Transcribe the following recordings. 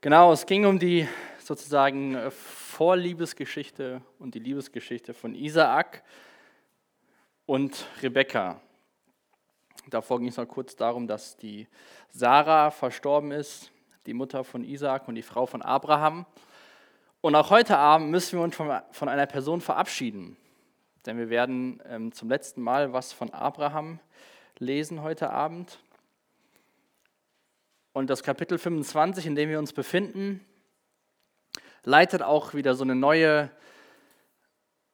Genau, es ging um die sozusagen äh, Vorliebesgeschichte und die Liebesgeschichte von Isaak und Rebekka. Davor ging es noch kurz darum, dass die Sarah verstorben ist, die Mutter von Isaak und die Frau von Abraham. Und auch heute Abend müssen wir uns von, einer Person verabschieden, denn wir werden ähm, zum letzten Mal was von Abraham lesen heute Abend. Und das Kapitel 25, in dem wir uns befinden, leitet auch wieder so eine neue,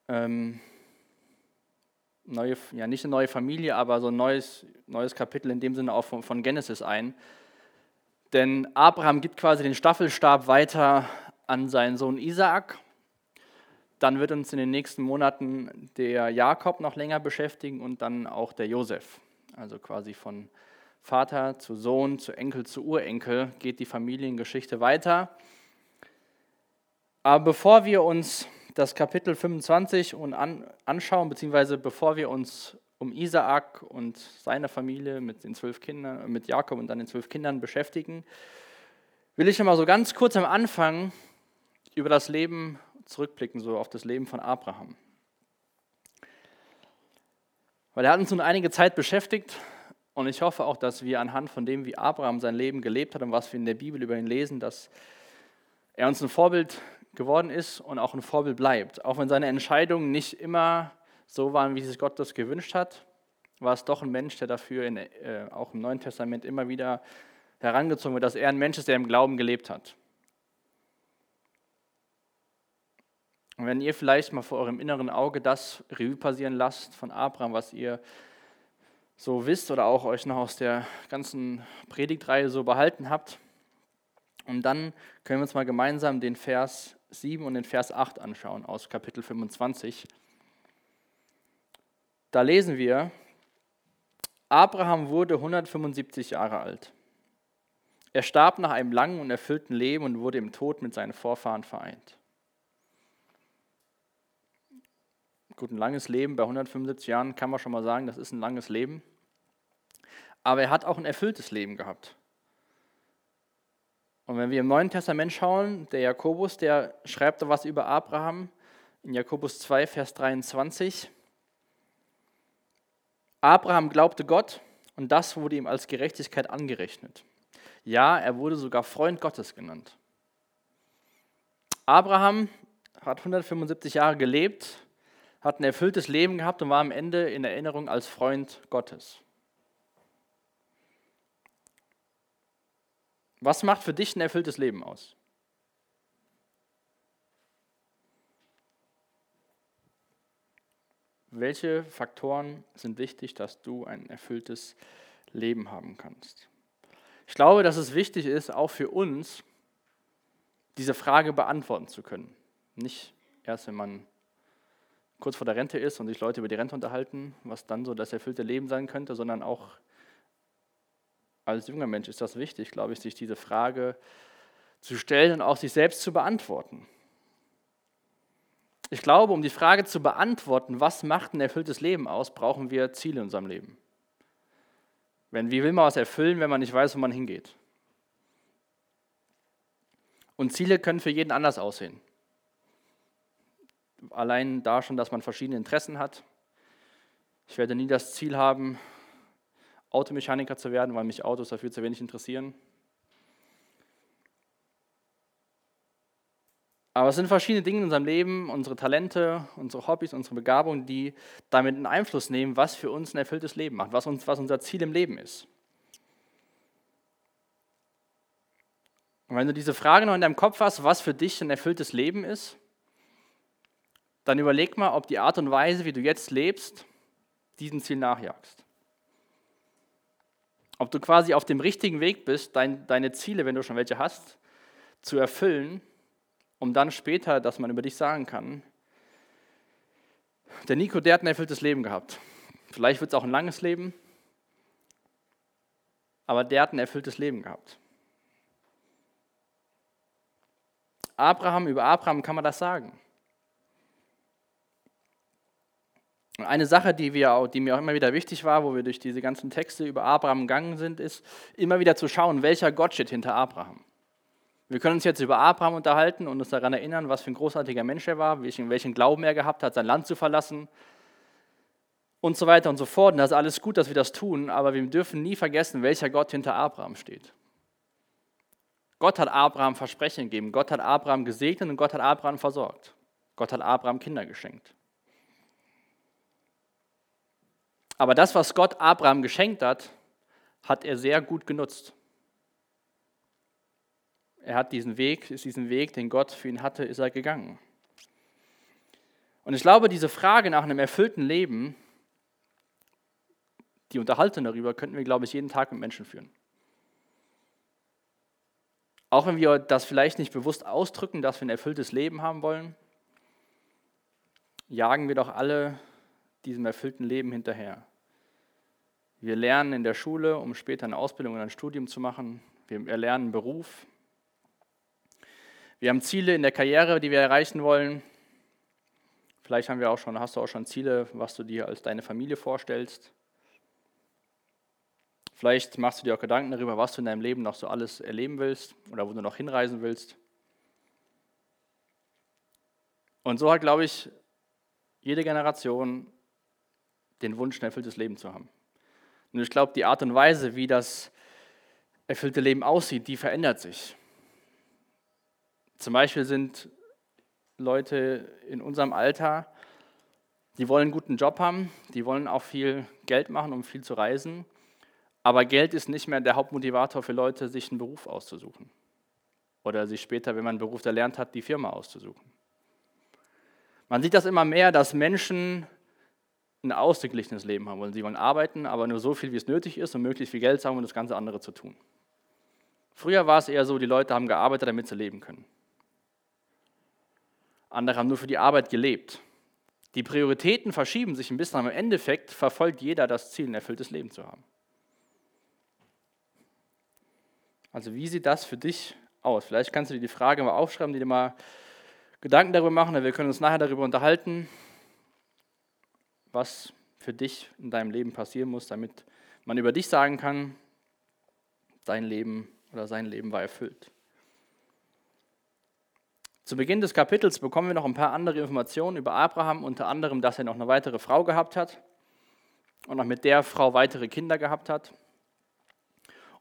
ähm, neue ja nicht eine neue Familie, aber so ein neues, neues Kapitel in dem Sinne auch von, von Genesis ein. Denn Abraham gibt quasi den Staffelstab weiter an seinen Sohn Isaak. Dann wird uns in den nächsten Monaten der Jakob noch länger beschäftigen und dann auch der Josef. Also quasi von Vater zu Sohn, zu Enkel zu Urenkel geht die Familiengeschichte weiter. Aber bevor wir uns das Kapitel 25 anschauen, beziehungsweise bevor wir uns um Isaak und seine Familie mit den zwölf Kindern, mit Jakob und dann den zwölf Kindern beschäftigen, will ich einmal so ganz kurz am Anfang über das Leben zurückblicken, so auf das Leben von Abraham. Weil er hat uns nun einige Zeit beschäftigt und ich hoffe auch, dass wir anhand von dem, wie Abraham sein Leben gelebt hat und was wir in der Bibel über ihn lesen, dass er uns ein Vorbild geworden ist und auch ein Vorbild bleibt. Auch wenn seine Entscheidungen nicht immer so waren, wie sich Gott das gewünscht hat, war es doch ein Mensch, der dafür in, äh, auch im Neuen Testament immer wieder herangezogen wird, dass er ein Mensch ist, der im Glauben gelebt hat. Und wenn ihr vielleicht mal vor eurem inneren Auge das Revue passieren lasst von Abraham, was ihr so wisst oder auch euch noch aus der ganzen Predigtreihe so behalten habt. Und dann können wir uns mal gemeinsam den Vers 7 und den Vers 8 anschauen aus Kapitel 25. Da lesen wir, Abraham wurde 175 Jahre alt. Er starb nach einem langen und erfüllten Leben und wurde im Tod mit seinen Vorfahren vereint. Gut, ein langes Leben bei 175 Jahren kann man schon mal sagen, das ist ein langes Leben. Aber er hat auch ein erfülltes Leben gehabt. Und wenn wir im Neuen Testament schauen, der Jakobus, der schreibt da was über Abraham in Jakobus 2, Vers 23. Abraham glaubte Gott und das wurde ihm als Gerechtigkeit angerechnet. Ja, er wurde sogar Freund Gottes genannt. Abraham hat 175 Jahre gelebt hat ein erfülltes Leben gehabt und war am Ende in Erinnerung als Freund Gottes. Was macht für dich ein erfülltes Leben aus? Welche Faktoren sind wichtig, dass du ein erfülltes Leben haben kannst? Ich glaube, dass es wichtig ist, auch für uns, diese Frage beantworten zu können. Nicht erst, wenn man kurz vor der Rente ist und sich Leute über die Rente unterhalten, was dann so das erfüllte Leben sein könnte, sondern auch als junger Mensch ist das wichtig, glaube ich, sich diese Frage zu stellen und auch sich selbst zu beantworten. Ich glaube, um die Frage zu beantworten, was macht ein erfülltes Leben aus, brauchen wir Ziele in unserem Leben. Wenn, wie will man was erfüllen, wenn man nicht weiß, wo man hingeht? Und Ziele können für jeden anders aussehen allein da schon, dass man verschiedene Interessen hat. Ich werde nie das Ziel haben, Automechaniker zu werden, weil mich Autos dafür zu wenig interessieren. Aber es sind verschiedene Dinge in unserem Leben, unsere Talente, unsere Hobbys, unsere Begabungen, die damit einen Einfluss nehmen, was für uns ein erfülltes Leben macht, was, uns, was unser Ziel im Leben ist. Und wenn du diese Frage noch in deinem Kopf hast, was für dich ein erfülltes Leben ist, dann überleg mal, ob die Art und Weise, wie du jetzt lebst, diesem Ziel nachjagst. Ob du quasi auf dem richtigen Weg bist, dein, deine Ziele, wenn du schon welche hast, zu erfüllen, um dann später, dass man über dich sagen kann, der Nico, der hat ein erfülltes Leben gehabt. Vielleicht wird es auch ein langes Leben, aber der hat ein erfülltes Leben gehabt. Abraham, über Abraham kann man das sagen. Eine Sache, die, wir, die mir auch immer wieder wichtig war, wo wir durch diese ganzen Texte über Abraham gegangen sind, ist immer wieder zu schauen, welcher Gott steht hinter Abraham. Wir können uns jetzt über Abraham unterhalten und uns daran erinnern, was für ein großartiger Mensch er war, welchen, welchen Glauben er gehabt hat, sein Land zu verlassen und so weiter und so fort. Und das ist alles gut, dass wir das tun, aber wir dürfen nie vergessen, welcher Gott hinter Abraham steht. Gott hat Abraham Versprechen gegeben, Gott hat Abraham gesegnet und Gott hat Abraham versorgt. Gott hat Abraham Kinder geschenkt. Aber das, was Gott Abraham geschenkt hat, hat er sehr gut genutzt. Er hat diesen Weg, ist diesen Weg, den Gott für ihn hatte, ist er gegangen. Und ich glaube, diese Frage nach einem erfüllten Leben, die Unterhaltung darüber, könnten wir, glaube ich, jeden Tag mit Menschen führen. Auch wenn wir das vielleicht nicht bewusst ausdrücken, dass wir ein erfülltes Leben haben wollen, jagen wir doch alle diesem erfüllten Leben hinterher. Wir lernen in der Schule, um später eine Ausbildung oder ein Studium zu machen. Wir erlernen einen Beruf. Wir haben Ziele in der Karriere, die wir erreichen wollen. Vielleicht haben wir auch schon, hast du auch schon Ziele, was du dir als deine Familie vorstellst. Vielleicht machst du dir auch Gedanken darüber, was du in deinem Leben noch so alles erleben willst oder wo du noch hinreisen willst. Und so hat, glaube ich, jede Generation den Wunsch, ein erfülltes Leben zu haben. Und ich glaube, die Art und Weise, wie das erfüllte Leben aussieht, die verändert sich. Zum Beispiel sind Leute in unserem Alter, die wollen einen guten Job haben, die wollen auch viel Geld machen, um viel zu reisen. Aber Geld ist nicht mehr der Hauptmotivator für Leute, sich einen Beruf auszusuchen. Oder sich später, wenn man einen Beruf erlernt hat, die Firma auszusuchen. Man sieht das immer mehr, dass Menschen ein ausgeglichenes Leben haben wollen. Sie wollen arbeiten, aber nur so viel, wie es nötig ist und möglichst viel Geld haben, um das ganze andere zu tun. Früher war es eher so, die Leute haben gearbeitet, damit sie leben können. Andere haben nur für die Arbeit gelebt. Die Prioritäten verschieben sich ein bisschen, aber im Endeffekt verfolgt jeder das Ziel, ein erfülltes Leben zu haben. Also wie sieht das für dich aus? Vielleicht kannst du dir die Frage mal aufschreiben, die dir mal Gedanken darüber machen, wir können uns nachher darüber unterhalten was für dich in deinem Leben passieren muss, damit man über dich sagen kann, dein Leben oder sein Leben war erfüllt. Zu Beginn des Kapitels bekommen wir noch ein paar andere Informationen über Abraham, unter anderem, dass er noch eine weitere Frau gehabt hat und auch mit der Frau weitere Kinder gehabt hat.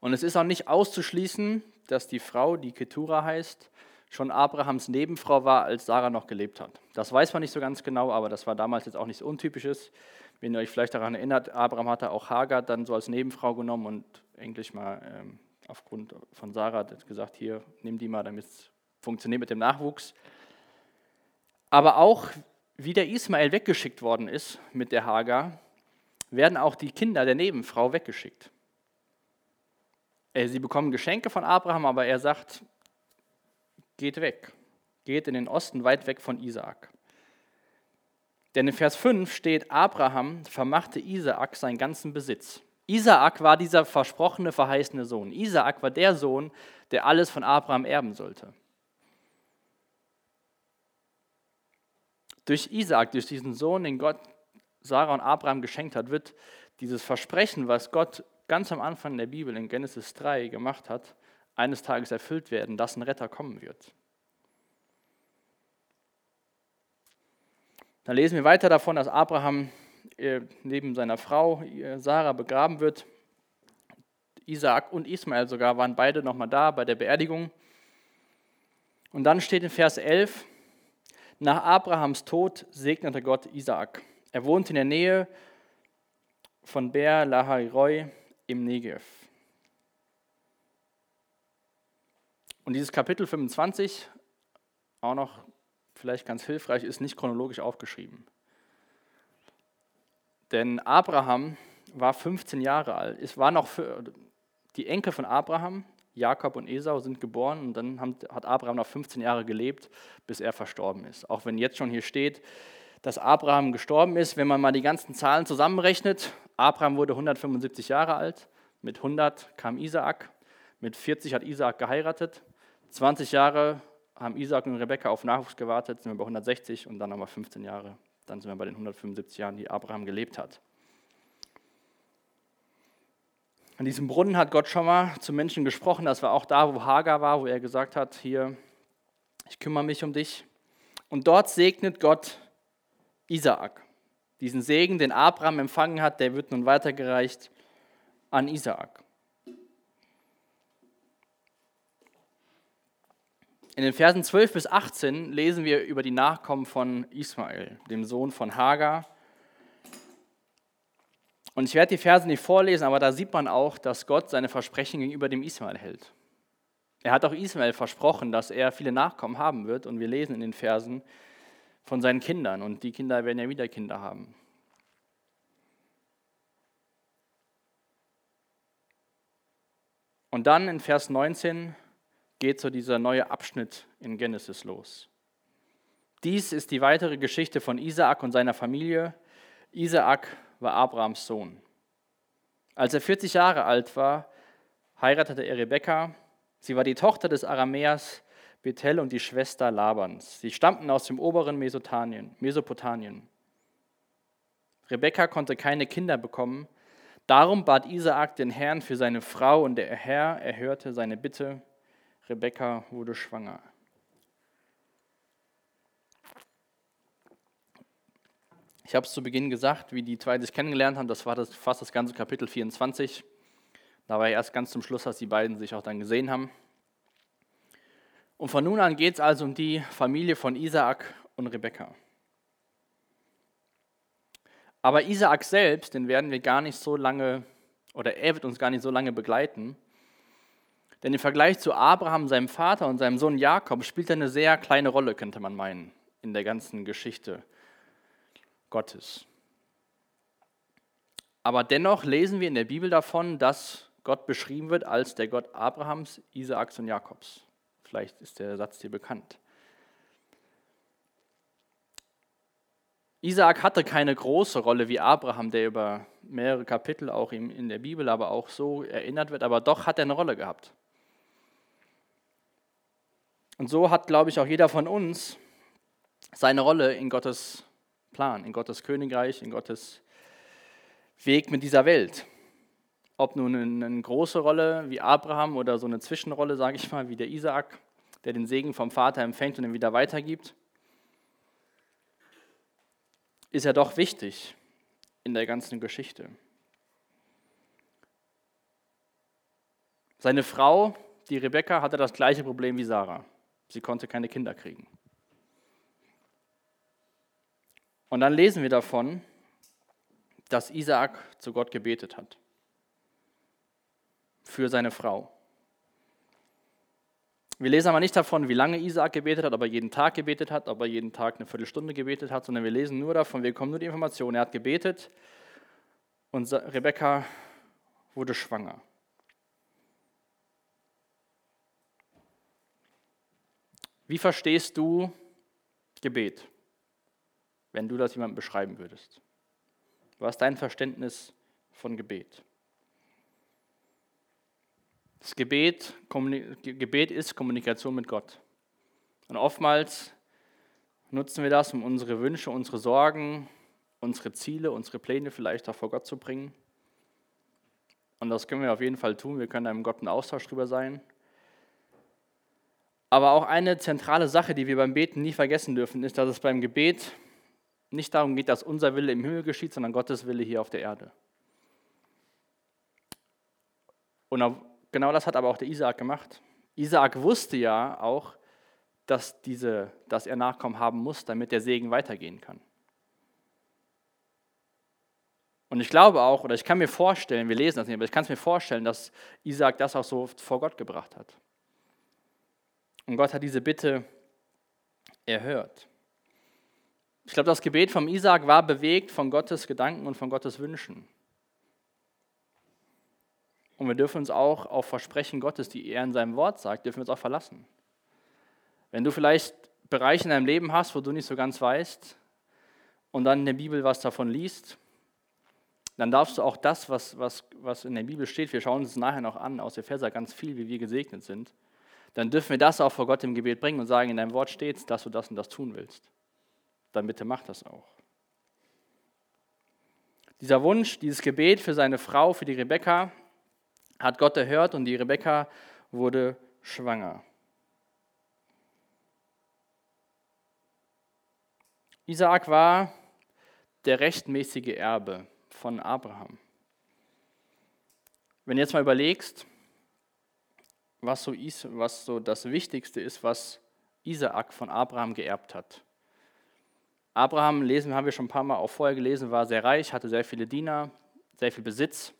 Und es ist auch nicht auszuschließen, dass die Frau, die Ketura heißt, schon Abrahams Nebenfrau war, als Sarah noch gelebt hat. Das weiß man nicht so ganz genau, aber das war damals jetzt auch nichts Untypisches. Wenn ihr euch vielleicht daran erinnert, Abraham hatte auch Hagar dann so als Nebenfrau genommen und eigentlich mal ähm, aufgrund von Sarah gesagt, hier, nimm die mal, damit es funktioniert mit dem Nachwuchs. Aber auch, wie der Ismael weggeschickt worden ist mit der Hagar, werden auch die Kinder der Nebenfrau weggeschickt. Äh, sie bekommen Geschenke von Abraham, aber er sagt, geht weg, geht in den Osten weit weg von Isaak. Denn in Vers 5 steht, Abraham vermachte Isaak seinen ganzen Besitz. Isaak war dieser versprochene, verheißene Sohn. Isaak war der Sohn, der alles von Abraham erben sollte. Durch Isaak, durch diesen Sohn, den Gott Sarah und Abraham geschenkt hat, wird dieses Versprechen, was Gott ganz am Anfang der Bibel in Genesis 3 gemacht hat, eines Tages erfüllt werden, dass ein Retter kommen wird. Dann lesen wir weiter davon, dass Abraham äh, neben seiner Frau äh, Sarah begraben wird. Isaak und Ismael sogar waren beide nochmal da bei der Beerdigung. Und dann steht in Vers 11, nach Abrahams Tod segnete Gott Isaak. Er wohnte in der Nähe von Ber Lahairoi im Negev. Und dieses Kapitel 25, auch noch vielleicht ganz hilfreich, ist nicht chronologisch aufgeschrieben. Denn Abraham war 15 Jahre alt. Es war noch für, die Enkel von Abraham, Jakob und Esau, sind geboren und dann hat Abraham noch 15 Jahre gelebt, bis er verstorben ist. Auch wenn jetzt schon hier steht, dass Abraham gestorben ist, wenn man mal die ganzen Zahlen zusammenrechnet, Abraham wurde 175 Jahre alt, mit 100 kam Isaak, mit 40 hat Isaak geheiratet, 20 Jahre haben Isaac und Rebekka auf Nachwuchs gewartet, sind wir bei 160 und dann nochmal 15 Jahre. Dann sind wir bei den 175 Jahren, die Abraham gelebt hat. An diesem Brunnen hat Gott schon mal zu Menschen gesprochen. Das war auch da, wo Hagar war, wo er gesagt hat, hier, ich kümmere mich um dich. Und dort segnet Gott Isaak. Diesen Segen, den Abraham empfangen hat, der wird nun weitergereicht an Isaak. In den Versen 12 bis 18 lesen wir über die Nachkommen von Ismael, dem Sohn von Hagar. Und ich werde die Verse nicht vorlesen, aber da sieht man auch, dass Gott seine Versprechen gegenüber dem Ismael hält. Er hat auch Ismael versprochen, dass er viele Nachkommen haben wird. Und wir lesen in den Versen von seinen Kindern. Und die Kinder werden ja wieder Kinder haben. Und dann in Vers 19 geht so dieser neue Abschnitt in Genesis los. Dies ist die weitere Geschichte von Isaak und seiner Familie. Isaak war Abrahams Sohn. Als er 40 Jahre alt war, heiratete er Rebekka. Sie war die Tochter des Aramäers Bethel und die Schwester Labans. Sie stammten aus dem oberen Mesopotamien. Rebekka konnte keine Kinder bekommen. Darum bat Isaak den Herrn für seine Frau und der Herr erhörte seine Bitte. Rebekka wurde schwanger. Ich habe es zu Beginn gesagt, wie die zwei sich kennengelernt haben, das war das, fast das ganze Kapitel 24. Da war erst ganz zum Schluss, dass die beiden sich auch dann gesehen haben. Und von nun an geht es also um die Familie von Isaak und Rebekka. Aber Isaak selbst, den werden wir gar nicht so lange, oder er wird uns gar nicht so lange begleiten. Denn im Vergleich zu Abraham, seinem Vater und seinem Sohn Jakob spielt er eine sehr kleine Rolle, könnte man meinen, in der ganzen Geschichte Gottes. Aber dennoch lesen wir in der Bibel davon, dass Gott beschrieben wird als der Gott Abrahams, Isaaks und Jakobs. Vielleicht ist der Satz dir bekannt. Isaak hatte keine große Rolle wie Abraham, der über mehrere Kapitel auch in der Bibel, aber auch so erinnert wird, aber doch hat er eine Rolle gehabt. Und so hat, glaube ich, auch jeder von uns seine Rolle in Gottes Plan, in Gottes Königreich, in Gottes Weg mit dieser Welt. Ob nun eine große Rolle wie Abraham oder so eine Zwischenrolle, sage ich mal, wie der Isaak, der den Segen vom Vater empfängt und ihn wieder weitergibt, ist er doch wichtig in der ganzen Geschichte. Seine Frau, die Rebekka, hatte das gleiche Problem wie Sarah. Sie konnte keine Kinder kriegen. Und dann lesen wir davon, dass Isaak zu Gott gebetet hat. Für seine Frau. Wir lesen aber nicht davon, wie lange Isaak gebetet hat, ob er jeden Tag gebetet hat, ob er jeden Tag eine Viertelstunde gebetet hat, sondern wir lesen nur davon, wir bekommen nur die Information, er hat gebetet und Rebekka wurde schwanger. Wie verstehst du Gebet, wenn du das jemandem beschreiben würdest? Was ist dein Verständnis von Gebet? Das Gebet, Gebet ist Kommunikation mit Gott. Und oftmals nutzen wir das, um unsere Wünsche, unsere Sorgen, unsere Ziele, unsere Pläne vielleicht auch vor Gott zu bringen. Und das können wir auf jeden Fall tun. Wir können da im Gott einen Austausch drüber sein. Aber auch eine zentrale Sache, die wir beim Beten nie vergessen dürfen, ist, dass es beim Gebet nicht darum geht, dass unser Wille im Himmel geschieht, sondern Gottes Wille hier auf der Erde. Und genau das hat aber auch der Isaak gemacht. Isaak wusste ja auch, dass, diese, dass er Nachkommen haben muss, damit der Segen weitergehen kann. Und ich glaube auch, oder ich kann mir vorstellen, wir lesen das nicht, aber ich kann es mir vorstellen, dass Isaak das auch so vor Gott gebracht hat. Und Gott hat diese Bitte erhört. Ich glaube, das Gebet vom Isaac war bewegt von Gottes Gedanken und von Gottes Wünschen. Und wir dürfen uns auch auf Versprechen Gottes, die er in seinem Wort sagt, dürfen wir uns auch verlassen. Wenn du vielleicht Bereiche in deinem Leben hast, wo du nicht so ganz weißt und dann in der Bibel was davon liest, dann darfst du auch das, was, was, was in der Bibel steht, wir schauen uns nachher noch an, aus Epheser ganz viel, wie wir gesegnet sind, dann dürfen wir das auch vor Gott im Gebet bringen und sagen, in deinem Wort steht dass du das und das tun willst. Dann bitte mach das auch. Dieser Wunsch, dieses Gebet für seine Frau, für die Rebekka, hat Gott erhört und die Rebekka wurde schwanger. Isaak war der rechtmäßige Erbe von Abraham. Wenn du jetzt mal überlegst, was so, was so das Wichtigste ist, was Isaak von Abraham geerbt hat. Abraham, lesen haben wir schon ein paar Mal auch vorher gelesen, war sehr reich, hatte sehr viele Diener, sehr viel Besitz.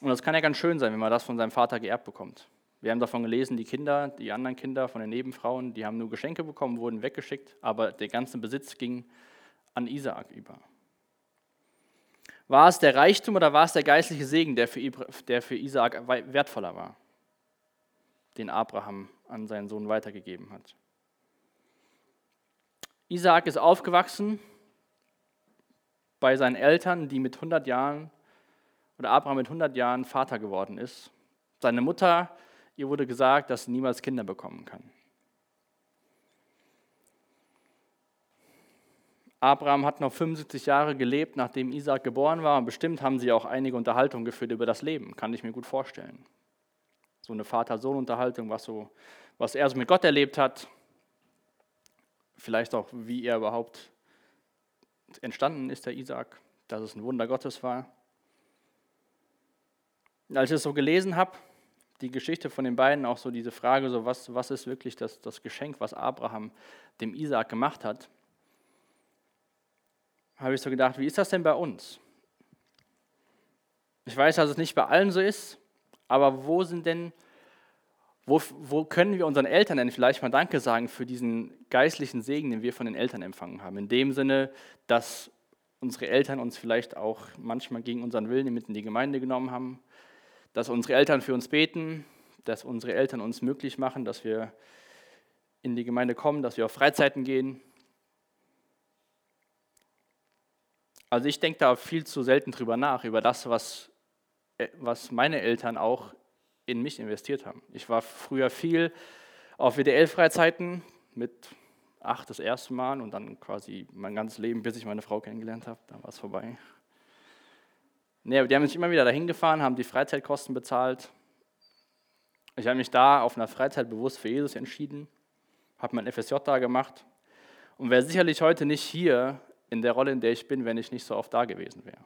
Und das kann ja ganz schön sein, wenn man das von seinem Vater geerbt bekommt. Wir haben davon gelesen, die Kinder, die anderen Kinder von den Nebenfrauen, die haben nur Geschenke bekommen, wurden weggeschickt, aber der ganze Besitz ging an Isaak über. War es der Reichtum oder war es der geistliche Segen, der für, der Isaak wertvoller war, den Abraham an seinen Sohn weitergegeben hat? Isaak ist aufgewachsen bei seinen Eltern, die mit 100 Jahren, oder Abraham mit 100 Jahren Vater geworden ist. Seine Mutter, ihr wurde gesagt, dass sie niemals Kinder bekommen kann. Abraham hat noch 75 Jahre gelebt, nachdem Isaac geboren war. Und bestimmt haben sie auch einige Unterhaltungen geführt über das Leben, kann ich mir gut vorstellen. So eine Vater-Sohn-Unterhaltung, was, so, was er so mit Gott erlebt hat. Vielleicht auch, wie er überhaupt entstanden ist, der Isaac, dass es ein Wunder Gottes war. Und als ich es so gelesen habe, die Geschichte von den beiden, auch so diese Frage, so was, was ist wirklich das, das Geschenk, was Abraham dem Isaac gemacht hat, habe ich so gedacht, wie ist das denn bei uns? Ich weiß, dass es nicht bei allen so ist, aber wo sind denn, wo, wo können wir unseren Eltern denn vielleicht mal Danke sagen für diesen geistlichen Segen, den wir von den Eltern empfangen haben? In dem Sinne, dass unsere Eltern uns vielleicht auch manchmal gegen unseren Willen mit in die Gemeinde genommen haben, dass unsere Eltern für uns beten, dass unsere Eltern uns möglich machen, dass wir in die Gemeinde kommen, dass wir auf Freizeiten gehen, Also ich denke da viel zu selten drüber nach, über das, was, äh, was meine Eltern auch in mich investiert haben. Ich war früher viel auf WDL-Freizeiten mit acht das erste Mal und dann quasi mein ganzes Leben, bis ich meine Frau kennengelernt habe, dann war es vorbei. Nee, die haben mich immer wieder dahin gefahren, haben die Freizeitkosten bezahlt. Ich habe mich da auf einer Freizeit bewusst für Jesus entschieden, habe mein FSJ da gemacht und wäre sicherlich heute nicht hier in der Rolle, in der ich bin, wenn ich nicht so oft da gewesen wäre.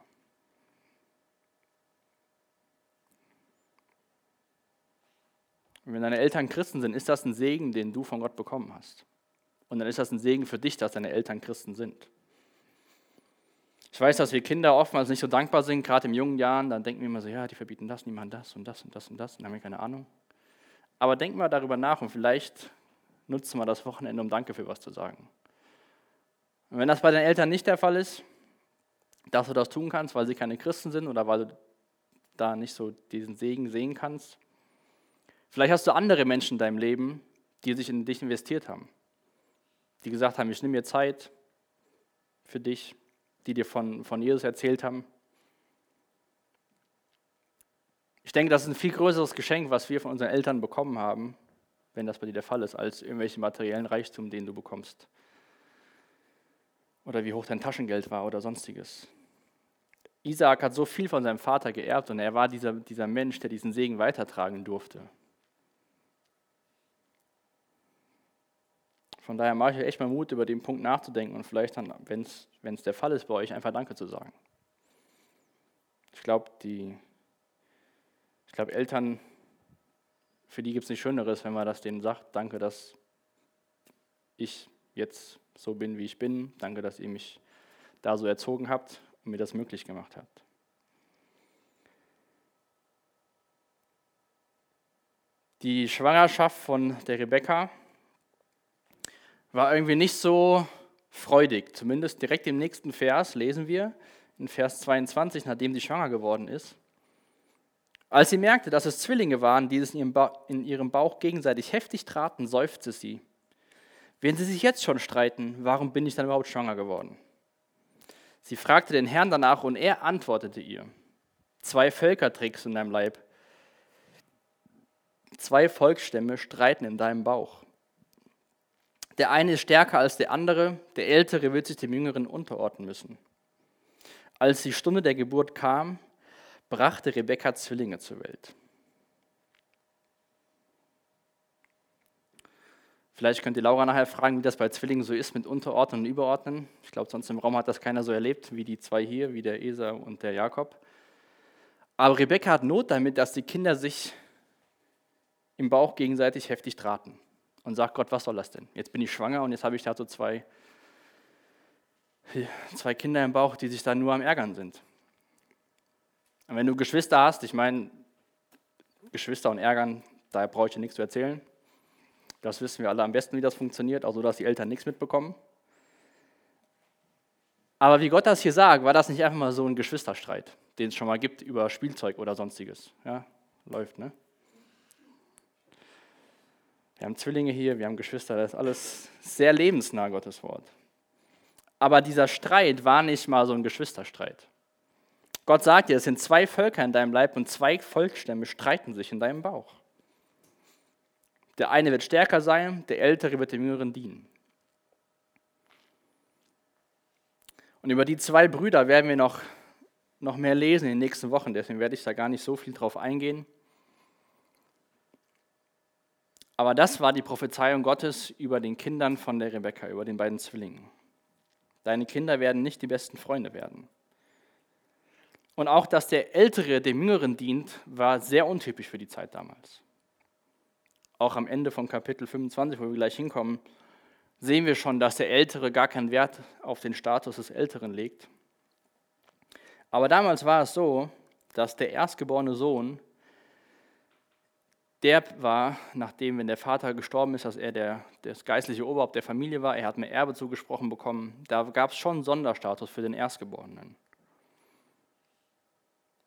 Und wenn deine Eltern Christen sind, ist das ein Segen, den du von Gott bekommen hast. Und dann ist das ein Segen für dich, dass deine Eltern Christen sind. Ich weiß, dass wir Kinder oftmals nicht so dankbar sind, gerade in jungen Jahren. Dann denken wir immer so, ja, die verbieten das, niemand das und das und das und das. Und haben wir keine Ahnung. Aber denk mal darüber nach und vielleicht nutzen wir das Wochenende, um Danke für was zu sagen. Und wenn das bei deinen Eltern nicht der Fall ist, dass du das tun kannst, weil sie keine Christen sind oder weil du da nicht so diesen Segen sehen kannst, vielleicht hast du andere Menschen in deinem Leben, die sich in dich investiert haben, die gesagt haben, ich nehme mir Zeit für dich, die dir von, von Jesus erzählt haben. Ich denke, das ist ein viel größeres Geschenk, was wir von unseren Eltern bekommen haben, wenn das bei dir der Fall ist, als irgendwelche materiellen Reichtum, den du bekommst oder wie hoch dein Taschengeld war oder sonstiges. Isaak hat so viel von seinem Vater geerbt und er war dieser, dieser Mensch, der diesen Segen weitertragen durfte. Von daher mache ich euch echt mal Mut, über den Punkt nachzudenken und vielleicht dann, wenn es der Fall ist bei euch, einfach Danke zu sagen. Ich glaube, die, ich glaube, Eltern, für die gibt es nichts Schöneres, wenn man das denen sagt, danke, dass ich jetzt so bin, wie ich bin. Danke, dass ihr mich da so erzogen habt und mir das möglich gemacht habt. Die Schwangerschaft von der Rebecca war irgendwie nicht so freudig. Zumindest direkt im nächsten Vers lesen wir, in Vers 22, nachdem sie schwanger geworden ist. Als sie merkte, dass es Zwillinge waren, die es in ihrem Bauch gegenseitig heftig traten, seufzte sie. Wenn sie sich jetzt schon streiten, warum bin ich dann überhaupt schwanger geworden? Sie fragte den Herrn danach und er antwortete ihr, zwei Völker trägst du in deinem Leib, zwei Volksstämme streiten in deinem Bauch. Der eine ist stärker als der andere, der Ältere wird sich dem Jüngeren unterordnen müssen. Als die Stunde der Geburt kam, brachte Rebekka Zwillinge zur Welt. Vielleicht könnt ihr Laura nachher fragen, wie das bei Zwillingen so ist mit Unterordnen und Überordnen. Ich glaube, sonst im Raum hat das keiner so erlebt wie die zwei hier, wie der Esau und der Jakob. Aber Rebekka hat Not damit, dass die Kinder sich im Bauch gegenseitig heftig traten und sagt Gott, was soll das denn? Jetzt bin ich schwanger und jetzt habe ich da so zwei, zwei Kinder im Bauch, die sich da nur am Ärgern sind. Und wenn du Geschwister hast, ich meine, Geschwister und Ärgern, da brauche ich dir nichts zu erzählen. Das wissen wir alle am besten, wie das funktioniert, auch so, dass die Eltern nichts mitbekommen. Aber wie Gott das hier sagt, war das nicht einfach mal so ein Geschwisterstreit, den es schon mal gibt über Spielzeug oder sonstiges. Ja, läuft, ne? Wir haben Zwillinge hier, wir haben Geschwister, das ist alles sehr lebensnah, Gottes Wort. Aber dieser Streit war nicht mal so ein Geschwisterstreit. Gott sagt dir, es sind zwei Völker in deinem Leib und zwei Volksstämme streiten sich in deinem Bauch. Der eine wird stärker sein, der Ältere wird dem Jüngeren dienen. Und über die zwei Brüder werden wir noch, noch mehr lesen in den nächsten Wochen, deswegen werde ich da gar nicht so viel drauf eingehen. Aber das war die Prophezeiung Gottes über den Kindern von der Rebekka, über den beiden Zwillingen. Deine Kinder werden nicht die besten Freunde werden. Und auch, dass der Ältere dem Jüngeren dient, war sehr untypisch für die Zeit damals auch am Ende von Kapitel 25, wo wir gleich hinkommen, sehen wir schon, dass der Ältere gar keinen Wert auf den Status des Älteren legt. Aber damals war es so, dass der erstgeborene Sohn, der war, nachdem, wenn der Vater gestorben ist, dass er der, das geistliche Oberhaupt der Familie war, er hat mir Erbe zugesprochen bekommen, da gab es schon Sonderstatus für den Erstgeborenen.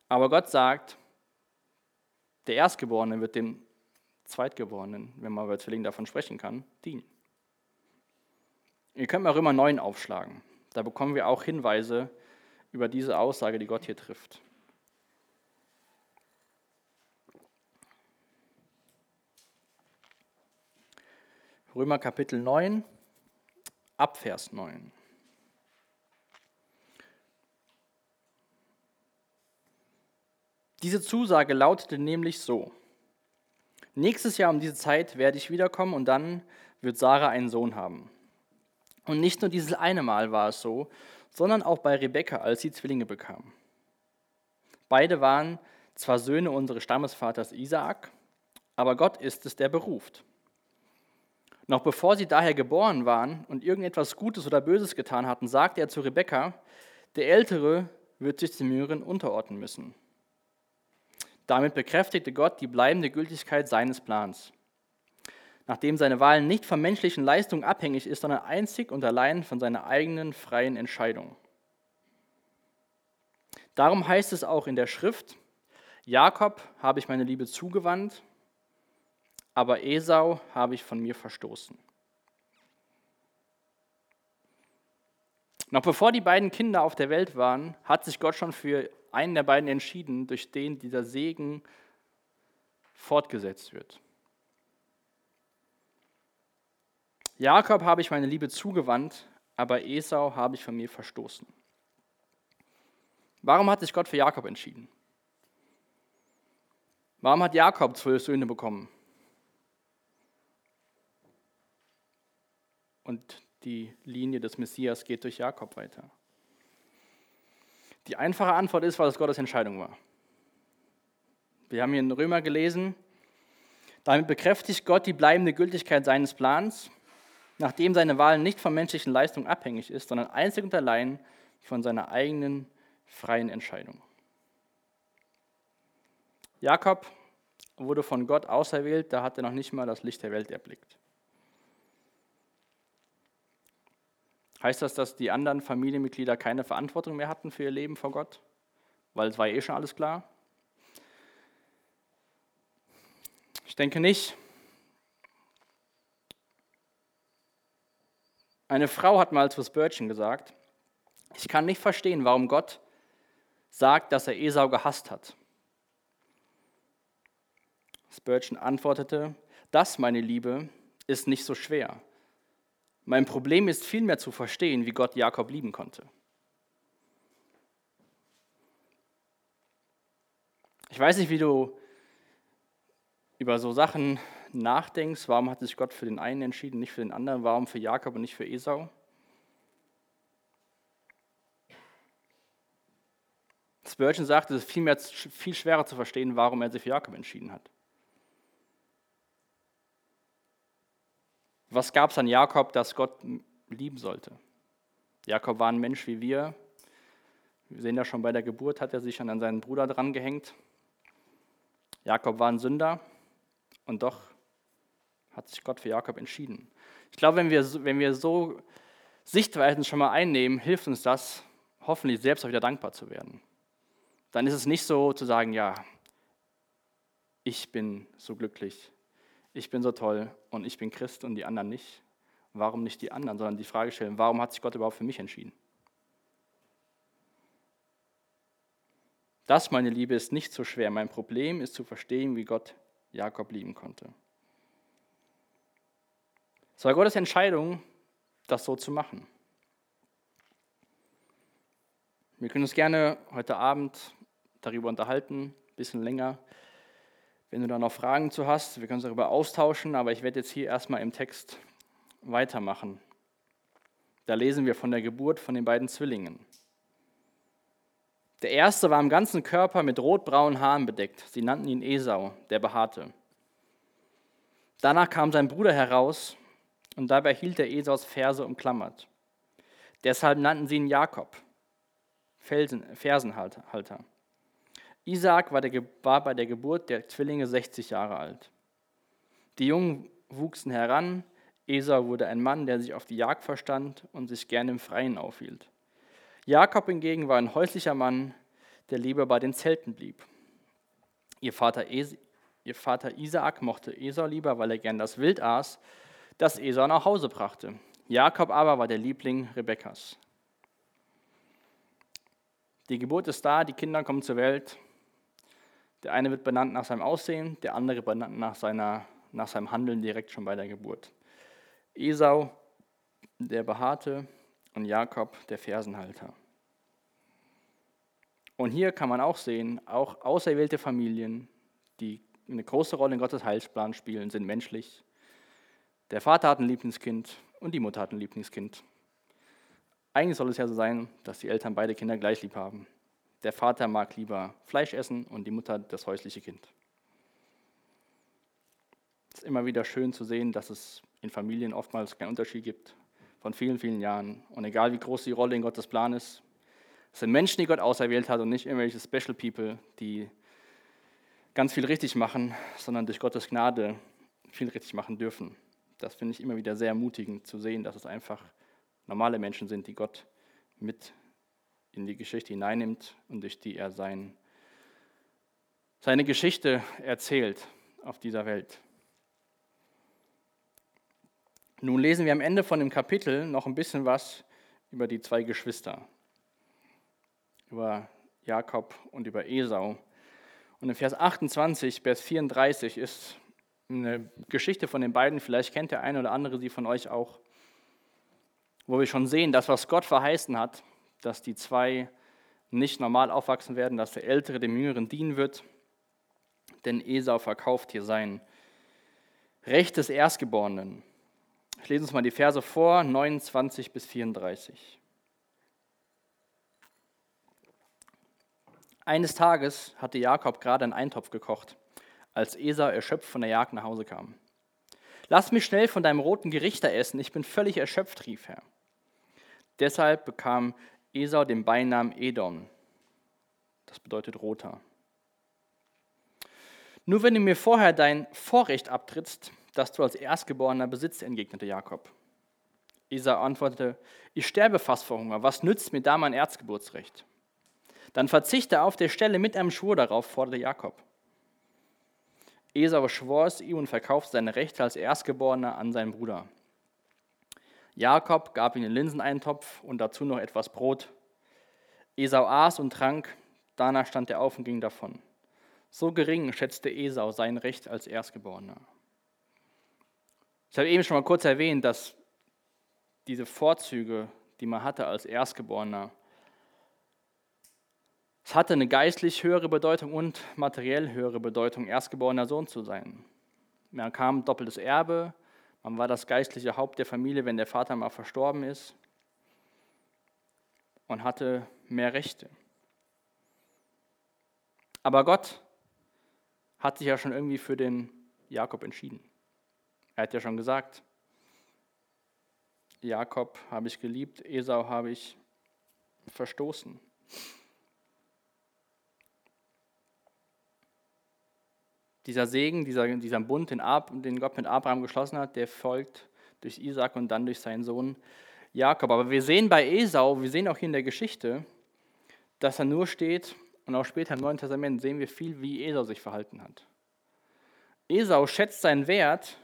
Aber Gott sagt, der Erstgeborene wird dem Zweitgeborenen, wenn man bei Zwillingen davon sprechen kann, dienen. Ihr könnt mal Römer 9 aufschlagen. Da bekommen wir auch Hinweise über diese Aussage, die Gott hier trifft. Römer Kapitel 9, Abvers 9. Diese Zusage lautete nämlich so: Nächstes Jahr um diese Zeit werde ich wiederkommen und dann wird Sarah einen Sohn haben. Und nicht nur dieses eine Mal war es so, sondern auch bei Rebekka, als sie Zwillinge bekam. Beide waren zwar Söhne unseres Stammesvaters Isaak, aber Gott ist es, der beruft. Noch bevor sie daher geboren waren und irgendetwas Gutes oder Böses getan hatten, sagte er zu Rebekka, der Ältere wird sich dem Jüngeren unterordnen müssen. Damit bekräftigte Gott die bleibende Gültigkeit seines Plans. Nachdem seine Wahl nicht von menschlichen Leistungen abhängig ist, sondern einzig und allein von seiner eigenen freien Entscheidung. Darum heißt es auch in der Schrift, Jakob habe ich meine Liebe zugewandt, aber Esau habe ich von mir verstoßen. Noch bevor die beiden Kinder auf der Welt waren, hat sich Gott schon für einen der beiden entschieden, durch den dieser Segen fortgesetzt wird. Jakob habe ich meine Liebe zugewandt, aber Esau habe ich von mir verstoßen. Warum hat sich Gott für Jakob entschieden? Warum hat Jakob zwölf Söhne bekommen? Und die Linie des Messias geht durch Jakob weiter. Die einfache Antwort ist, weil es Gottes Entscheidung war. Wir haben hier in Römer gelesen, damit bekräftigt Gott die bleibende Gültigkeit seines Plans, nachdem seine Wahl nicht von menschlichen Leistungen abhängig ist, sondern einzig und allein von seiner eigenen freien Entscheidung. Jakob wurde von Gott auserwählt, da hat er noch nicht mal das Licht der Welt erblickt. Heißt das, dass die anderen Familienmitglieder keine Verantwortung mehr hatten für ihr Leben vor Gott? Weil es war eh schon alles klar? Ich denke nicht. Eine Frau hat mal zu Spurgeon gesagt, ich kann nicht verstehen, warum Gott sagt, dass er Esau gehasst hat. Spurgeon antwortete, das, meine Liebe, ist nicht so schwer. Mein Problem ist vielmehr zu verstehen, wie Gott Jakob lieben konnte. Ich weiß nicht, wie du über so Sachen nachdenkst. Warum hat sich Gott für den einen entschieden, nicht für den anderen? Warum für Jakob und nicht für Esau? Spurgeon sagt, es ist viel, mehr, viel schwerer zu verstehen, warum er sich für Jakob entschieden hat. Was gab es an Jakob, das Gott lieben sollte? Jakob war ein Mensch wie wir. Wir sehen ja schon bei der Geburt, hat er sich an seinen Bruder dran gehängt. Jakob war ein Sünder und doch hat sich Gott für Jakob entschieden. Ich glaube, wenn wir, wenn wir so Sichtweisen schon mal einnehmen, hilft uns das, hoffentlich selbst auch wieder dankbar zu werden. Dann ist es nicht so zu sagen, ja, ich bin so glücklich, ich bin so toll und ich bin Christ und die anderen nicht. Warum nicht die anderen, sondern die Frage stellen, warum hat sich Gott überhaupt für mich entschieden? Das, meine Liebe, ist nicht so schwer. Mein Problem ist zu verstehen, wie Gott Jakob lieben konnte. Es war Gottes Entscheidung, das so zu machen. Wir können uns gerne heute Abend darüber unterhalten, ein bisschen länger. Wenn du da noch Fragen zu hast, wir können uns darüber austauschen, aber ich werde jetzt hier erstmal im Text weitermachen. Da lesen wir von der Geburt von den beiden Zwillingen. Der erste war am ganzen Körper mit rotbraunen Haaren bedeckt. Sie nannten ihn Esau, der behaarte. Danach kam sein Bruder heraus und dabei hielt er Esaus Ferse umklammert. Deshalb nannten sie ihn Jakob, Felsen, Fersenhalter. Isaak war, der, war bei der Geburt der Zwillinge 60 Jahre alt. Die Jungen wuchsen heran. Esau wurde ein Mann, der sich auf die Jagd verstand und sich gerne im Freien aufhielt. Jakob hingegen war ein häuslicher Mann, der lieber bei den Zelten blieb. Ihr Vater, es ihr Vater Isaak mochte Esau lieber, weil er gern das Wild aß, das Esau nach Hause brachte. Jakob aber war der Liebling Rebekkas. Die Geburt ist da, die Kinder kommen zur Welt. Der eine wird benannt nach seinem Aussehen, der andere benannt nach, seiner, nach seinem Handeln direkt schon bei der Geburt. Esau, der Behaarte, und Jakob, der Fersenhalter. Und hier kann man auch sehen, auch auserwählte Familien, die eine große Rolle in Gottes Heilsplan spielen, sind menschlich. Der Vater hat ein Lieblingskind und die Mutter hat ein Lieblingskind. Eigentlich soll es ja so sein, dass die Eltern beide Kinder gleich lieb haben. Der Vater mag lieber Fleisch essen und die Mutter das häusliche Kind. Es ist immer wieder schön zu sehen, dass es in Familien oftmals keinen Unterschied gibt, von vielen, vielen Jahren. Und egal wie groß die Rolle in Gottes Plan ist, es sind Menschen, die Gott auserwählt hat und nicht irgendwelche Special People, die ganz viel richtig machen, sondern durch Gottes Gnade viel richtig machen dürfen. Das finde ich immer wieder sehr ermutigend zu sehen, dass es einfach normale Menschen sind, die Gott mit in die Geschichte hineinnimmt und durch die er sein, seine Geschichte erzählt auf dieser Welt. Nun lesen wir am Ende von dem Kapitel noch ein bisschen was über die zwei Geschwister, über Jakob und über Esau. Und in Vers 28 bis 34 ist eine Geschichte von den beiden, vielleicht kennt der eine oder andere sie von euch auch, wo wir schon sehen, dass was Gott verheißen hat, dass die zwei nicht normal aufwachsen werden, dass der Ältere dem Jüngeren dienen wird. Denn Esau verkauft hier sein Recht des Erstgeborenen. Ich lese uns mal die Verse vor, 29 bis 34. Eines Tages hatte Jakob gerade einen Eintopf gekocht, als Esau erschöpft von der Jagd nach Hause kam. Lass mich schnell von deinem roten Gerichter essen, ich bin völlig erschöpft, rief er. Deshalb bekam Esau den Beinamen Edom. Das bedeutet roter. Nur wenn du mir vorher dein Vorrecht abtrittst, das du als Erstgeborener besitzt, entgegnete Jakob. Esau antwortete, ich sterbe fast vor Hunger, was nützt mir da mein Erzgeburtsrecht? Dann verzichte auf der Stelle mit einem Schwur darauf, forderte Jakob. Esau schwor es ihm und verkaufte seine Rechte als Erstgeborener an seinen Bruder. Jakob gab ihm den Linseneintopf und dazu noch etwas Brot. Esau aß und trank, danach stand er auf und ging davon. So gering schätzte Esau sein Recht als Erstgeborener. Ich habe eben schon mal kurz erwähnt, dass diese Vorzüge, die man hatte als Erstgeborener, Es hatte eine geistlich höhere Bedeutung und materiell höhere Bedeutung, erstgeborener Sohn zu sein. Man kam doppeltes Erbe, man war das geistliche Haupt der Familie, wenn der Vater mal verstorben ist und hatte mehr Rechte. Aber Gott hat sich ja schon irgendwie für den Jakob entschieden. Er hat ja schon gesagt, Jakob habe ich geliebt, Esau habe ich verstoßen. Dieser Segen, dieser, dieser Bund, den, Ab, den Gott mit Abraham geschlossen hat, der folgt durch Isaac und dann durch seinen Sohn Jakob. Aber wir sehen bei Esau, wir sehen auch hier in der Geschichte, dass er nur steht, und auch später im Neuen Testament sehen wir viel, wie Esau sich verhalten hat. Esau schätzt seinen Wert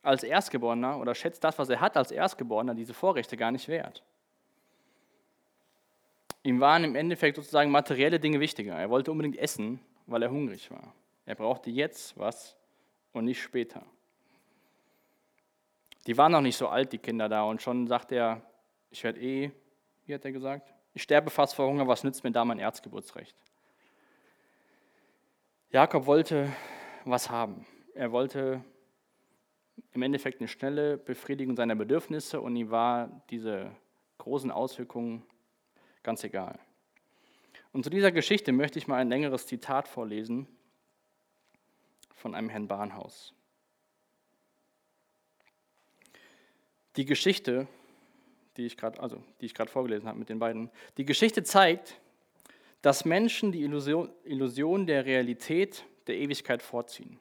als Erstgeborener oder schätzt das, was er hat als Erstgeborener, diese Vorrechte gar nicht wert. Ihm waren im Endeffekt sozusagen materielle Dinge wichtiger. Er wollte unbedingt essen, weil er hungrig war. Er brauchte jetzt was und nicht später. Die waren noch nicht so alt, die Kinder da, und schon sagt er, ich werde eh, wie hat er gesagt, ich sterbe fast vor Hunger, was nützt mir da mein Erzgeburtsrecht? Jakob wollte was haben. Er wollte im Endeffekt eine schnelle Befriedigung seiner Bedürfnisse und ihm war diese großen Auswirkungen ganz egal. Und zu dieser Geschichte möchte ich mal ein längeres Zitat vorlesen von einem Herrn Bahnhaus. Die Geschichte, die ich gerade also, vorgelesen habe mit den beiden, die Geschichte zeigt, dass Menschen die Illusion, Illusion der Realität der Ewigkeit vorziehen.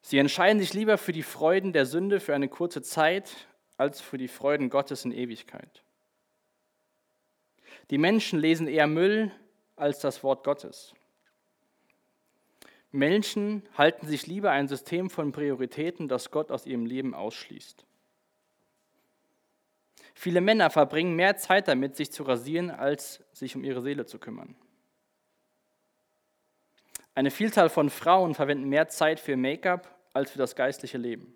Sie entscheiden sich lieber für die Freuden der Sünde für eine kurze Zeit als für die Freuden Gottes in Ewigkeit. Die Menschen lesen eher Müll als das Wort Gottes. Menschen halten sich lieber ein System von Prioritäten, das Gott aus ihrem Leben ausschließt. Viele Männer verbringen mehr Zeit damit, sich zu rasieren, als sich um ihre Seele zu kümmern. Eine Vielzahl von Frauen verwenden mehr Zeit für Make-up als für das geistliche Leben.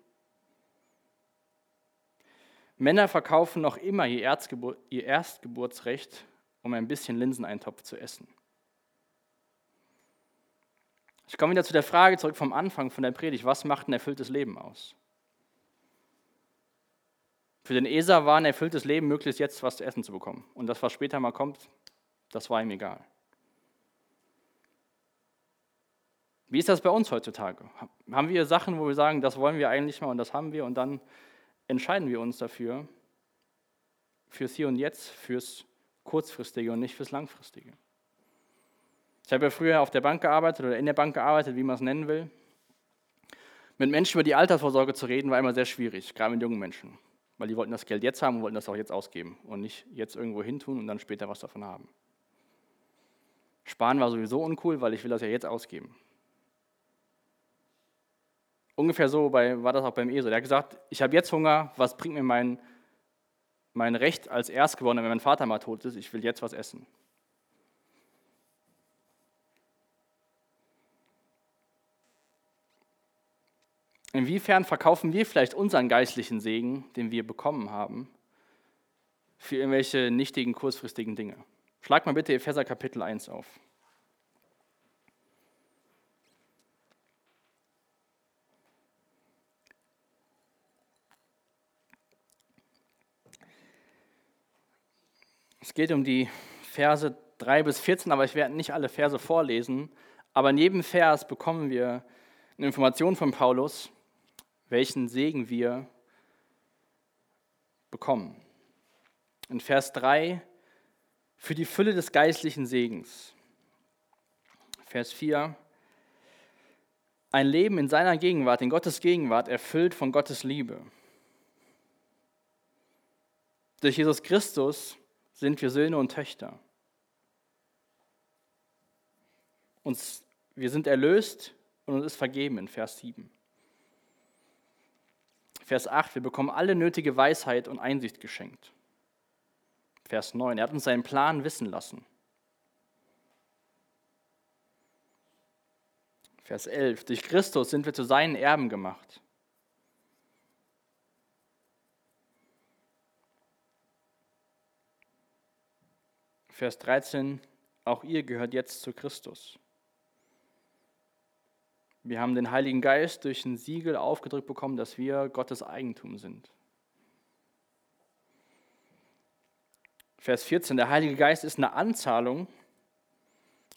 Männer verkaufen noch immer ihr, Erstgeburtsrecht, um ein bisschen Linseneintopf zu essen. Ich komme wieder zu der Frage zurück vom Anfang von der Predigt. Was macht ein erfülltes Leben aus? Für den Eser war ein erfülltes Leben, möglichst jetzt was zu essen zu bekommen. Und das, was später mal kommt, das war ihm egal. Wie ist das bei uns heutzutage? Haben wir Sachen, wo wir sagen, das wollen wir eigentlich mal und das haben wir und dann entscheiden wir uns dafür, fürs Hier und Jetzt, fürs Kurzfristige und nicht fürs Langfristige? Ich habe ja früher auf der Bank gearbeitet oder in der Bank gearbeitet, wie man es nennen will. Mit Menschen über die Altersvorsorge zu reden, war immer sehr schwierig, gerade mit jungen Menschen. Weil die wollten das Geld jetzt haben und wollten das auch jetzt ausgeben und nicht jetzt irgendwo hin tun und dann später was davon haben. Sparen war sowieso uncool, weil ich will das ja jetzt ausgeben. Ungefähr so bei, war das auch beim ESO. Der hat gesagt, ich habe jetzt Hunger, was bringt mir mein, mein Recht als Erstgeborener, wenn mein Vater mal tot ist, ich will jetzt was essen. Inwiefern verkaufen wir vielleicht unseren geistlichen Segen, den wir bekommen haben, für irgendwelche nichtigen, kurzfristigen Dinge? Schlag mal bitte Epheser Kapitel 1 auf. Es geht um die Verse 3 bis 14, aber ich werde nicht alle Verse vorlesen. Aber in jedem Vers bekommen wir eine Information von Paulus, welchen Segen wir bekommen. In Vers 3 für die Fülle des geistlichen Segens. Vers 4 ein Leben in seiner Gegenwart, in Gottes Gegenwart, erfüllt von Gottes Liebe. Durch Jesus Christus sind wir Söhne und Töchter. Uns, wir sind erlöst und uns ist vergeben in Vers 7. Vers 8, wir bekommen alle nötige Weisheit und Einsicht geschenkt. Vers 9, er hat uns seinen Plan wissen lassen. Vers 11, durch Christus sind wir zu seinen Erben gemacht. Vers 13, auch ihr gehört jetzt zu Christus. Wir haben den Heiligen Geist durch ein Siegel aufgedrückt bekommen, dass wir Gottes Eigentum sind. Vers 14, der Heilige Geist ist eine Anzahlung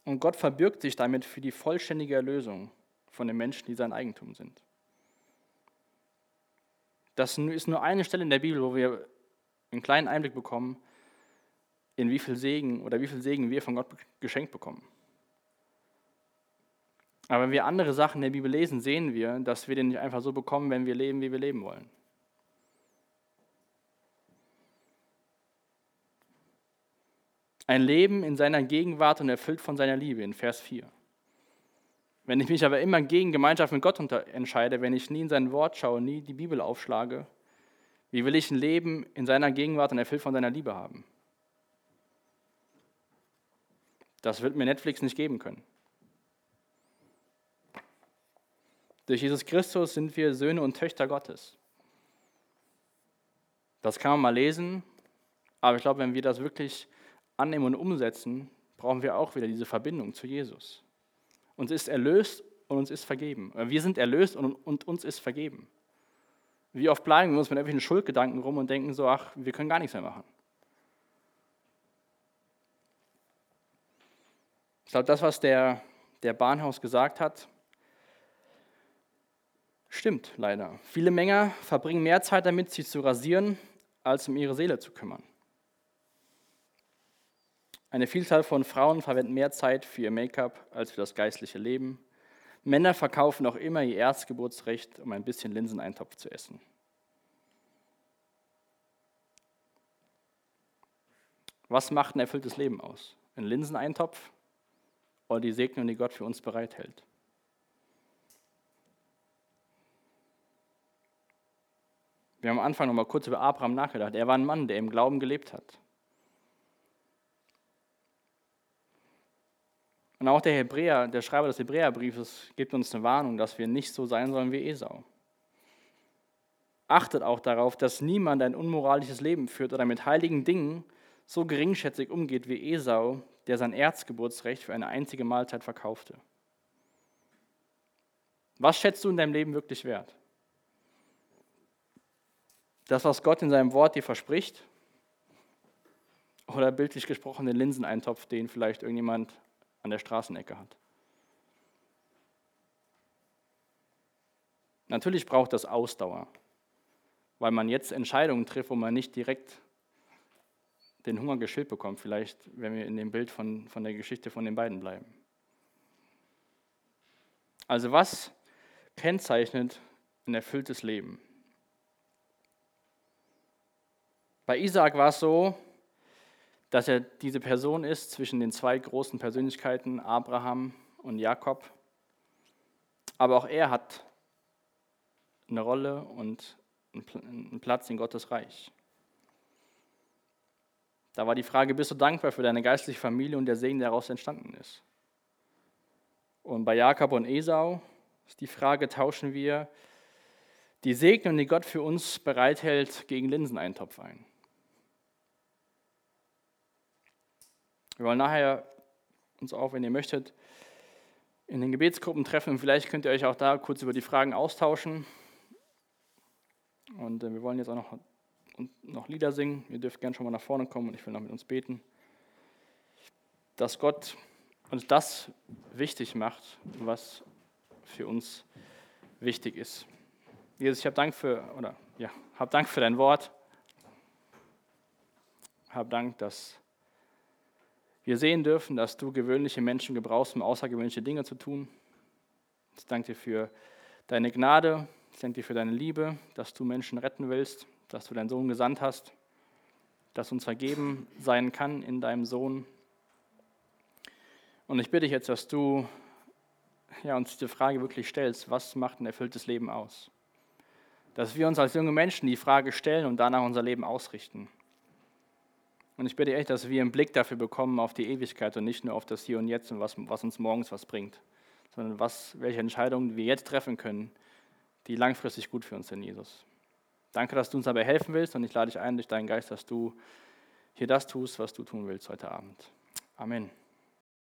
und Gott verbirgt sich damit für die vollständige Erlösung von den Menschen, die sein Eigentum sind. Das ist nur eine Stelle in der Bibel, wo wir einen kleinen Einblick bekommen, in wie viel Segen oder wie viel Segen wir von Gott geschenkt bekommen. Aber wenn wir andere Sachen in der Bibel lesen, sehen wir, dass wir den nicht einfach so bekommen, wenn wir leben, wie wir leben wollen. Ein Leben in seiner Gegenwart und erfüllt von seiner Liebe in Vers 4. Wenn ich mich aber immer gegen Gemeinschaft mit Gott entscheide, wenn ich nie in sein Wort schaue, nie die Bibel aufschlage, wie will ich ein Leben in seiner Gegenwart und erfüllt von seiner Liebe haben? Das wird mir Netflix nicht geben können. Durch Jesus Christus sind wir Söhne und Töchter Gottes. Das kann man mal lesen, aber ich glaube, wenn wir das wirklich annehmen und umsetzen, brauchen wir auch wieder diese Verbindung zu Jesus. Uns ist erlöst und uns ist vergeben. Wir sind erlöst und, und uns ist vergeben. Wie oft bleiben wir uns mit irgendwelchen Schuldgedanken rum und denken so, ach, wir können gar nichts mehr machen. Ich glaube, das, was der, der Bahnhaus gesagt hat, stimmt leider. Viele Männer verbringen mehr Zeit damit, sich zu rasieren, als um ihre Seele zu kümmern. Eine Vielzahl von Frauen verwenden mehr Zeit für ihr Make-up als für das geistliche Leben. Männer verkaufen auch immer ihr Erstgeburtsrecht, um ein bisschen Linseneintopf zu essen. Was macht ein erfülltes Leben aus? Ein Linseneintopf oder die Segnung, die Gott für uns bereithält? Wir haben am Anfang noch mal kurz über Abraham nachgedacht. Er war ein Mann, der im Glauben gelebt hat. Und auch der Hebräer, der Schreiber des Hebräerbriefes gibt uns eine Warnung, dass wir nicht so sein sollen wie Esau. Achtet auch darauf, dass niemand ein unmoralisches Leben führt oder mit heiligen Dingen so geringschätzig umgeht wie Esau, der sein Erzgeburtsrecht für eine einzige Mahlzeit verkaufte. Was schätzt du in deinem Leben wirklich wert? Das, was Gott in seinem Wort dir verspricht? Oder bildlich gesprochen den Linseneintopf, den vielleicht irgendjemand an der Straßenecke hat. Natürlich braucht das Ausdauer, weil man jetzt Entscheidungen trifft, wo man nicht direkt den Hunger geschillt bekommt, vielleicht, wenn wir in dem Bild von, von der Geschichte von den beiden bleiben. Also was kennzeichnet ein erfülltes Leben? Bei Isaac war es so, dass er diese Person ist zwischen den zwei großen Persönlichkeiten, Abraham und Jakob. Aber auch er hat eine Rolle und einen Platz in Gottes Reich. Da war die Frage, bist du dankbar für deine geistliche Familie und der Segen, der daraus entstanden ist? Und bei Jakob und Esau ist die Frage, tauschen wir die Segnung, die Gott für uns bereithält, gegen Linseneintopf ein? Wir wollen nachher uns auch, wenn ihr möchtet, in den Gebetsgruppen treffen. Vielleicht könnt ihr euch auch da kurz über die Fragen austauschen. Und äh, wir wollen jetzt auch noch, noch Lieder singen. Ihr dürft gerne schon mal nach vorne kommen und ich will noch mit uns beten. Dass Gott uns das wichtig macht, was für uns wichtig ist. Jesus, ich habe Dank für, oder ja, hab Dank für dein Wort. Hab Dank, dass wir sehen dürfen, dass du gewöhnliche Menschen gebrauchst, um außergewöhnliche Dinge zu tun. Ich danke dir für deine Gnade, ich danke dir für deine Liebe, dass du Menschen retten willst, dass du deinen Sohn gesandt hast, dass uns vergeben sein kann in deinem Sohn. Und ich bitte dich jetzt, dass du ja, uns diese Frage wirklich stellst, was macht ein erfülltes Leben aus? Dass wir uns als junge Menschen die Frage stellen und danach unser Leben ausrichten. Und ich bitte echt, dass wir einen Blick dafür bekommen auf die Ewigkeit und nicht nur auf das Hier und Jetzt und was, was uns morgens was bringt, sondern was, welche Entscheidungen wir jetzt treffen können, die langfristig gut für uns sind, Jesus. Danke, dass du uns dabei helfen willst und ich lade dich ein durch deinen Geist, dass du hier das tust, was du tun willst heute Abend. Amen.